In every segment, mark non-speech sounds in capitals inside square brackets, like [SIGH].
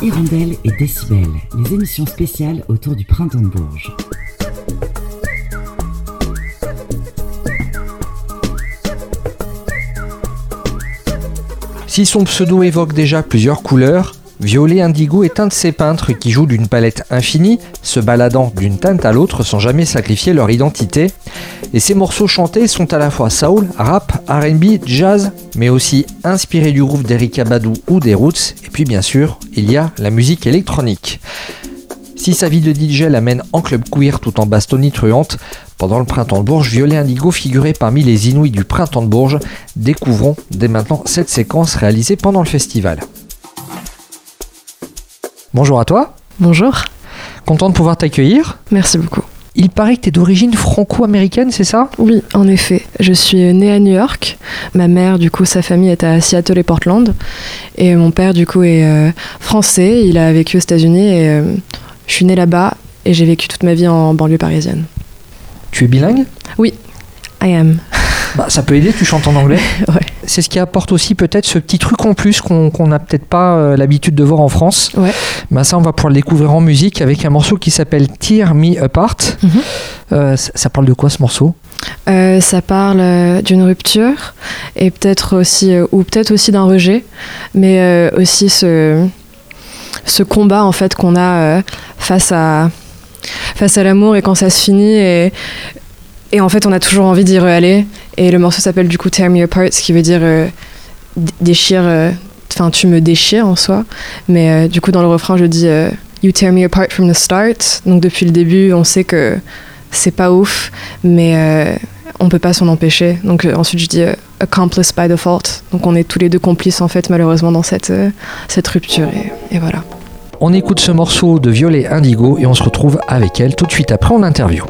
Hirondelle et Décibel, les émissions spéciales autour du printemps de Bourges. Si son pseudo évoque déjà plusieurs couleurs, Violet Indigo est un de ces peintres qui jouent d'une palette infinie, se baladant d'une teinte à l'autre sans jamais sacrifier leur identité. Et ses morceaux chantés sont à la fois soul, rap, RB, jazz, mais aussi inspirés du groove d'Erika Badu ou des Roots. Et puis bien sûr, il y a la musique électronique. Si sa vie de DJ l'amène en club queer tout en bastonie truante, pendant le printemps de Bourges, Violet Indigo figurait parmi les Inouïs du printemps de Bourges. Découvrons dès maintenant cette séquence réalisée pendant le festival. Bonjour à toi. Bonjour. Content de pouvoir t'accueillir. Merci beaucoup. Il paraît que tu es d'origine franco-américaine, c'est ça? Oui, en effet. Je suis née à New York. Ma mère, du coup, sa famille est à Seattle et Portland. Et mon père, du coup, est euh, français. Il a vécu aux États-Unis et euh, je suis née là-bas et j'ai vécu toute ma vie en banlieue parisienne. Tu es bilingue? Oui, I am. [LAUGHS] Bah, ça peut aider, tu chantes en anglais. [LAUGHS] ouais. C'est ce qui apporte aussi peut-être ce petit truc en plus qu'on n'a peut-être pas euh, l'habitude de voir en France. Ouais. Bah, ça, on va pouvoir le découvrir en musique avec un morceau qui s'appelle Tear Me Apart. Mhm. Euh, ça, ça parle de quoi ce morceau? Euh, ça parle euh, d'une rupture et peut-être aussi, euh, ou peut-être aussi d'un rejet, mais euh, aussi ce, ce combat en fait qu'on a euh, face à face à l'amour et quand ça se finit et et en fait on a toujours envie d'y aller et le morceau s'appelle du coup Tear Me Apart, ce qui veut dire euh, déchire, euh, enfin tu me déchires en soi, mais euh, du coup dans le refrain je dis You tear me apart from the start, donc depuis le début on sait que c'est pas ouf, mais on peut pas s'en empêcher. Donc ensuite je dis accomplice by default. Donc on est tous les deux complices en fait malheureusement dans cette, cette rupture et, et voilà. On écoute ce morceau de Violet Indigo et on se retrouve avec elle tout de suite après en interview.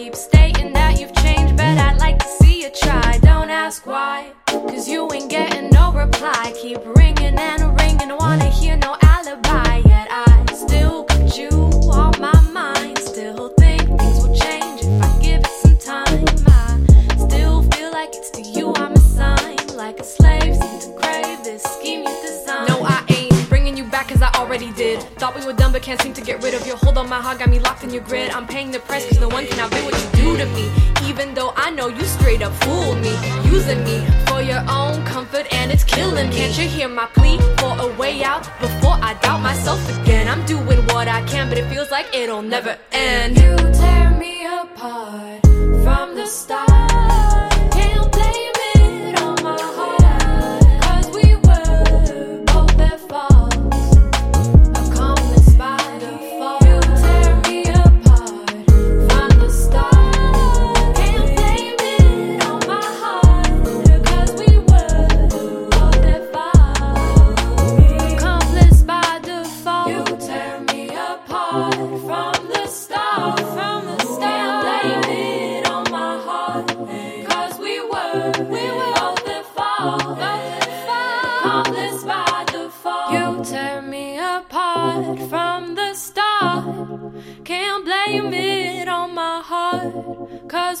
Keep stating that you've changed, but I'd like to see you try. Don't ask why, to me. Even though I know you straight up fooled me, using me for your own comfort, and it's killing me. Can't you hear my plea for a way out before I doubt myself again? I'm doing what I can, but it feels like it'll never end. You tear me apart from the start.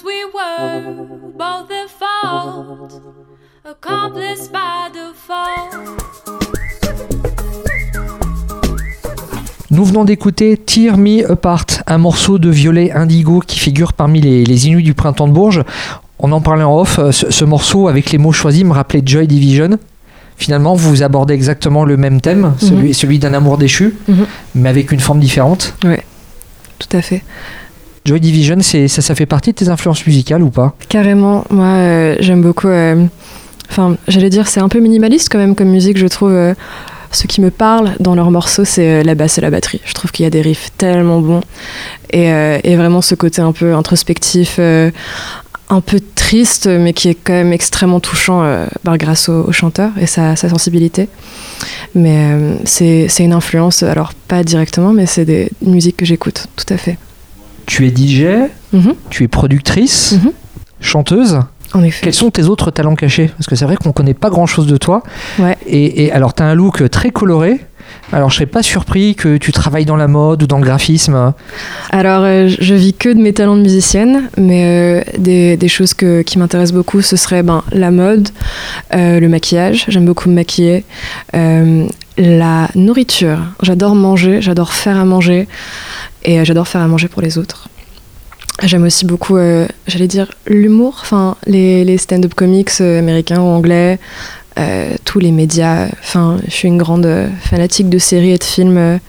Cause we were both at fault, accomplished by default. Nous venons d'écouter Tear Me Apart, un morceau de violet indigo qui figure parmi les, les Inuits du printemps de Bourges. On en parlait en off, euh, ce, ce morceau avec les mots choisis me rappelait Joy Division. Finalement, vous abordez exactement le même thème, celui, celui d'un amour déchu, Mhm. mais avec une forme différente. Tout à fait. Joy Division, ça, ça fait partie de tes influences musicales ou pas Carrément, moi euh, j'aime beaucoup. euh, Enfin, j'allais dire, c'est un peu minimaliste quand même comme musique, je trouve. euh, ce qui me parle dans leurs morceaux, c'est la basse et la batterie. Je trouve qu'il y a des riffs tellement bons. Et, vraiment ce côté un peu introspectif, un peu triste, mais qui est quand même extrêmement touchant grâce au, chanteur et sa, sa sensibilité. Mais c'est c'est une influence, alors pas directement, mais c'est des une musique que j'écoute, tout à fait. Tu es DJ, Mhm, tu es productrice, Mhm. chanteuse. en effet. Quels sont tes autres talents cachés? Parce que c'est vrai qu'on connaît pas grand chose de toi. Ouais. Et, et alors, tu as un look très coloré. Alors, je serais pas surpris que tu travailles dans la mode ou dans le graphisme. Alors, euh, je vis que de mes talents de musicienne, mais euh, des, des choses que- qui m'intéressent beaucoup, ce serait ben, la mode, euh, le maquillage, j'aime beaucoup me maquiller, euh, la nourriture, j'adore manger, j'adore faire à manger, et euh, j'adore faire à manger pour les autres. J'aime aussi beaucoup, euh, j'allais dire, l'humour, enfin, les, stand-up comics euh, américains ou anglais, tous les médias. Enfin, je suis une grande fanatique de séries et de films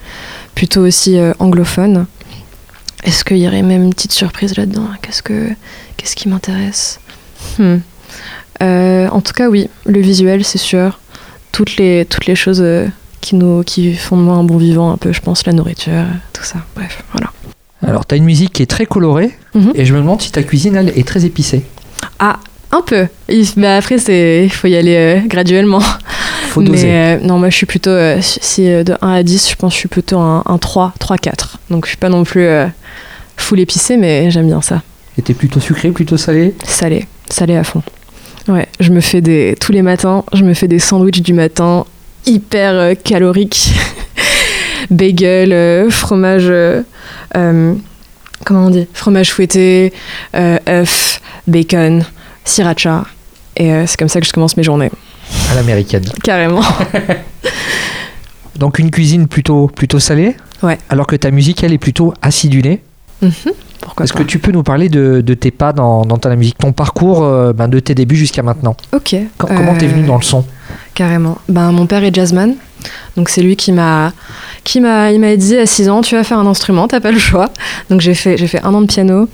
plutôt aussi anglophones. Est-ce qu'il y aurait même une petite surprise là-dedans? Qu'est-ce que qu'est-ce qui m'intéresse? Hmm. En tout cas, oui, le visuel, c'est sûr. Toutes les toutes les choses qui nous qui font de moi un bon vivant, un peu, je pense, la nourriture, tout ça. Bref, voilà. Alors, tu as une musique qui est très colorée. Mhm. Et je me demande si ta cuisine, elle, est très épicée. Ah, un peu. Mais après, il faut y aller euh, graduellement. Faut doser. Mais euh, non, moi je suis plutôt, euh, si euh, de 1 à 10, je pense que je suis plutôt un, un 3, 3, 4. Donc je suis pas non plus full épicé, mais j'aime bien ça. Et t'es plutôt sucré, plutôt salé? Salé, salé à fond. Ouais, je me fais des, tous les matins, je me fais des sandwichs du matin hyper euh, caloriques. [LAUGHS] Bagel, euh, fromage, euh, comment on dit? Fromage fouetté, euh, œuf, bacon, sriracha. Et euh, c'est comme ça que je commence mes journées. à l'américaine. Carrément. [LAUGHS] Donc, une cuisine plutôt, plutôt salée? Ouais. Alors que ta musique, elle, est plutôt acidulée? Mhm. Pourquoi Est-ce que tu peux nous parler de, de tes pas dans, dans ta musique, ton parcours euh, ben, de tes débuts jusqu'à maintenant? Ok. Co- Comment t'es venu dans le son? Carrément. Ben, mon père est jazzman. Donc c'est lui qui m'a qui m'a il m'a dit à 6 ans tu vas faire un instrument, t'as pas le choix. Donc j'ai fait j'ai fait un an de piano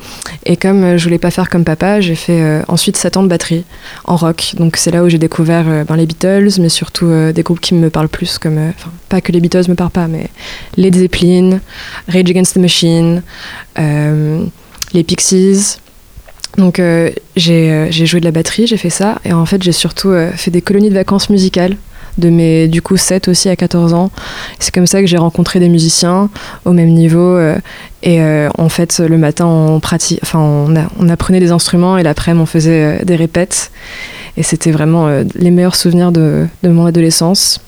et comme euh, je voulais pas faire comme papa, j'ai fait euh, ensuite 7 ans de batterie en rock. Donc c'est là où j'ai découvert euh, ben, les Beatles mais surtout des groupes qui me parlent plus comme enfin pas que les Beatles me parlent pas mais Led Zeppelin, Rage Against the Machine, les Pixies. Donc euh, j'ai euh, j'ai joué de la batterie, j'ai fait ça. Et en fait j'ai surtout euh, fait des colonies de vacances musicales de mes du coup 7 aussi à 14 ans. C'est comme ça que j'ai rencontré des musiciens au même niveau. Et en fait le matin on enfin on, apprenait des instruments et l'après-midi on faisait des répètes. Et c'était vraiment les meilleurs souvenirs de, de mon adolescence.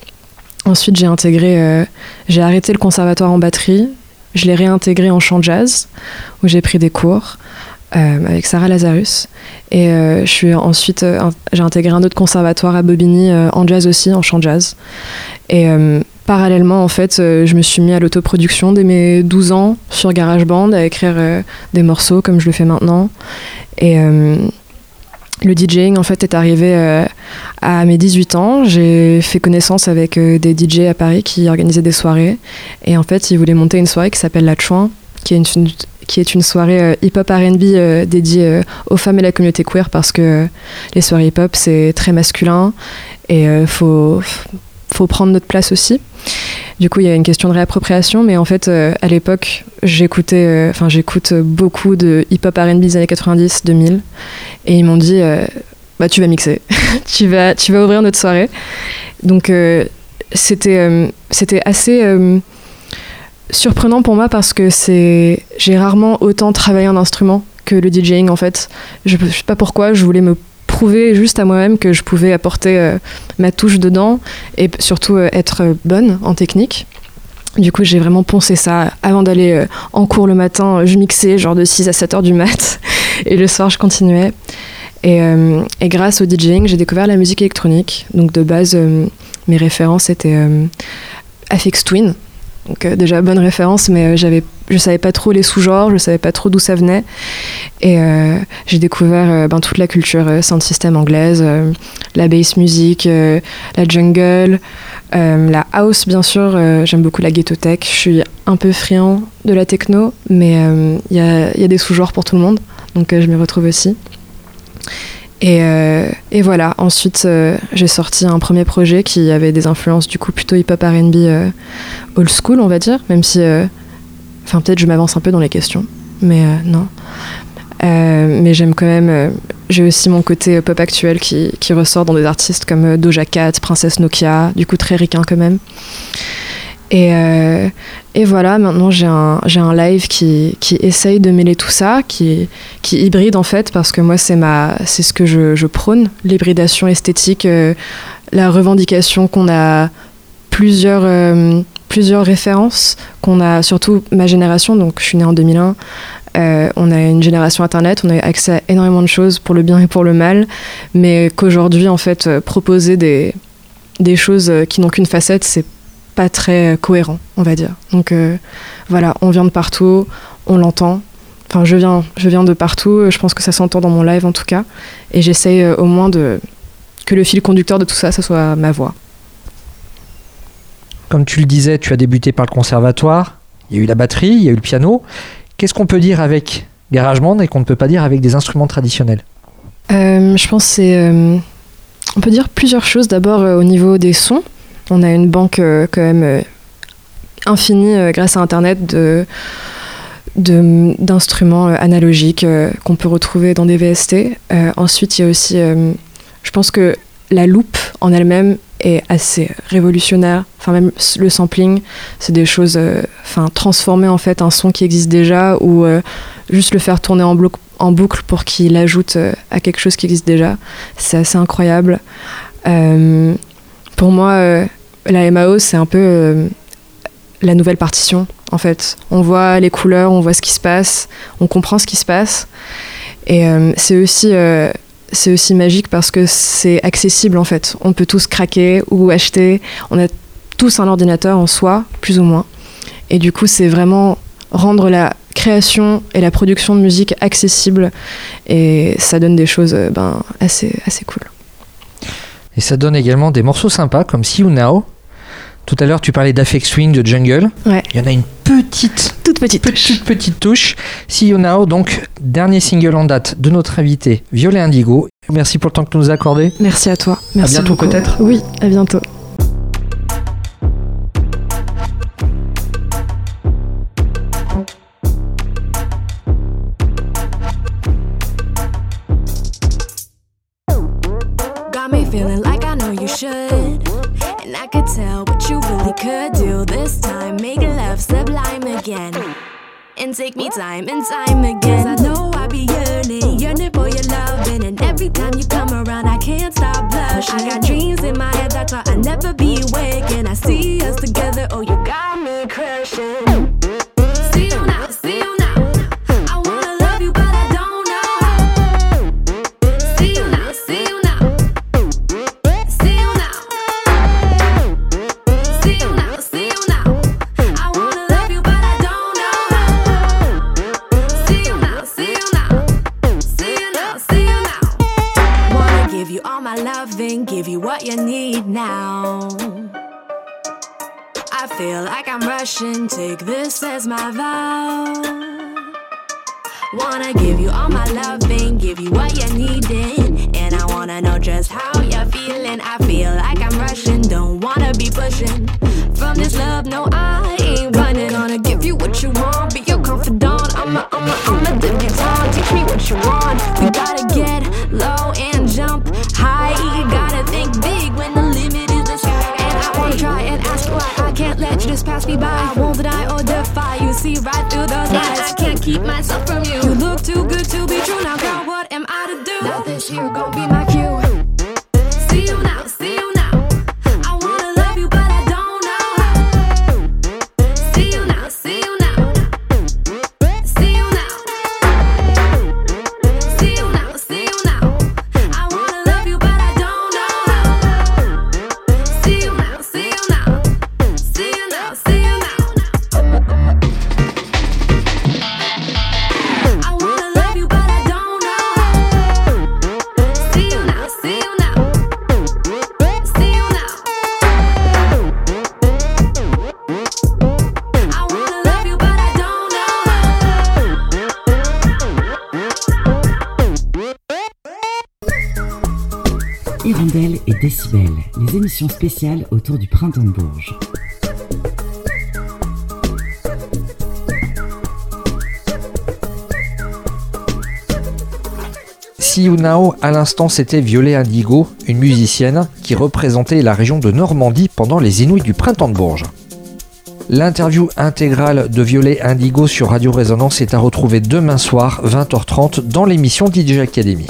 Ensuite j'ai intégré j'ai arrêté le conservatoire en batterie, je l'ai réintégré en chant jazz où j'ai pris des cours euh, avec Sarah Lazarus. Et euh, je suis ensuite, euh, j'ai intégré un autre conservatoire à Bobigny en jazz aussi, en chant jazz. Et parallèlement, en fait, je me suis mis à l'autoproduction dès mes 12 ans sur GarageBand à écrire des morceaux comme je le fais maintenant. Et le DJing, en fait, est arrivé à mes 18 ans. J'ai fait connaissance avec des DJ à Paris qui organisaient des soirées. Et en fait, ils voulaient monter une soirée qui s'appelle La Chouin, qui est une, qui est une soirée euh, hip-hop RB euh, dédiée euh, aux femmes et la communauté queer parce que les soirées hip-hop, c'est très masculin et il faut, faut prendre notre place aussi. Du coup, il y a une question de réappropriation, mais en fait, à l'époque, j'écoutais, enfin, j'écoute beaucoup de hip-hop R&B des années 90, 2000, et ils m'ont dit, bah, tu vas mixer, [LAUGHS] tu vas, tu vas ouvrir notre soirée. Donc, c'était, c'était assez surprenant pour moi parce que c'est, j'ai rarement autant travaillé un instrument que le DJing en fait. Je, je sais pas pourquoi, je voulais me prouver juste à moi-même que je pouvais apporter euh, ma touche dedans et surtout euh, être euh, bonne en technique. Du coup, j'ai vraiment poncé ça avant d'aller en cours le matin. Je mixais genre de 6 à 7 heures du mat. [LAUGHS] et le soir, je continuais. Et, et grâce au DJing, j'ai découvert la musique électronique. Donc de base, mes références étaient Afix Twin. Donc euh, déjà bonne référence, mais euh, j'avais, je savais pas trop les sous-genres, je savais pas trop d'où ça venait. Et euh, j'ai découvert euh, ben, toute la culture sound system anglaise, la bass music, la jungle, la house bien sûr. j'aime beaucoup la ghetto tech. Je suis un peu friand de la techno, mais il y, y a des sous-genres pour tout le monde, donc je m'y retrouve aussi. Et, euh, et voilà, ensuite euh, j'ai sorti un premier projet qui avait des influences du coup plutôt hip-hop RB euh, old school, on va dire, même si. Enfin, peut-être je m'avance un peu dans les questions, mais non. Mais j'aime quand même. j'ai aussi mon côté pop actuel qui, qui ressort dans des artistes comme Doja Cat, Princesse Nokia, du coup très ricain quand même. Et, euh, et voilà, maintenant j'ai un, live qui, essaye de mêler tout ça, qui, hybride en fait, parce que moi c'est, ce que je, prône, l'hybridation esthétique, euh, la revendication qu'on a plusieurs, euh, plusieurs références, qu'on a surtout ma génération, donc je suis née en 2001, euh, on a une génération internet, on a accès à énormément de choses pour le bien et pour le mal, mais qu'aujourd'hui en fait proposer des, choses qui n'ont qu'une facette, c'est pas très euh, cohérent, on va dire. Donc euh, voilà, on vient de partout, on l'entend. Enfin, je viens, je viens de partout. euh, Je pense que ça s'entend dans mon live en tout cas, et j'essaye euh, au moins de que le fil conducteur de tout ça, ça soit ma voix. Comme tu le disais, tu as débuté par le conservatoire, il y a eu la batterie, il y a eu le piano. Qu'est-ce qu'on peut dire avec GarageBand et qu'on ne peut pas dire avec des instruments traditionnels? Euh, je pense que c'est. on peut dire plusieurs choses. D'abord, euh, au niveau des sons, on a une banque euh, quand même euh, infinie euh, grâce à Internet de d'instruments analogiques qu'on peut retrouver dans des VST. Ensuite, il y a aussi, je pense que la loupe en elle-même est assez révolutionnaire. Enfin, même le sampling, c'est des choses, enfin, transformer en fait un son qui existe déjà ou juste le faire tourner en, boucle pour qu'il ajoute à quelque chose qui existe déjà. C'est assez incroyable. Pour moi, la MAO, c'est un peu euh, la nouvelle partition. En fait, on voit les couleurs, on voit ce qui se passe, on comprend ce qui se passe. Et euh, c'est aussi, euh, aussi magique parce que c'est accessible en fait. On peut tous craquer ou acheter. On a tous un ordinateur en soi, plus ou moins. Et du coup, c'est vraiment rendre la création et la production de musique accessible. Et ça donne des choses ben, assez, assez cool. Et ça donne également des morceaux sympas comme See You Now. Tout à l'heure, tu parlais d'Afex Swing de Jungle. Ouais. Il y en a une petite, Toute petite. petite, petite touche. See You Now, donc, dernier single en date de notre invité, Violet Indigo. Merci pour le temps que tu nous as accordé. Merci à toi. Merci bientôt beaucoup. peut-être Oui, à bientôt. Take me time and time again. 'Cause I know I be yearning, yearning for your loving. And every time you come around, I can't stop blushing. I got dreams in my head that's why I never be waking. I see us together, oh, you got me crushing. Feel like I'm rushing, take this as my vow. Wanna give you all my loving, give you what you're needing. And I wanna know just how you're feeling. I feel like I'm rushing, don't wanna be pushing. From this love, no, I ain't running. Wanna give you what you want, be your confidant. I'm a, I'm a, I'm a debutante. Teach me what you want. You just pass me by. I won't deny or defy you. See right through those lies. I can't keep myself from you. You look too good to be true. Now, girl, what am I to do? Now this here gon' be my cue. Les émissions spéciales autour du printemps de Bourges. See You à l'instant, c'était Violet Indigo, une musicienne qui représentait la région de Normandie pendant les Inouïs du printemps de Bourges. L'interview intégrale de Violet Indigo sur Radio Résonance est à retrouver demain soir, 20h30, dans l'émission DJ Academy.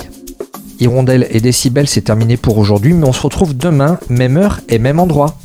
Hirondelle et Décibel, c'est terminé pour aujourd'hui, mais on se retrouve demain, même heure et même endroit.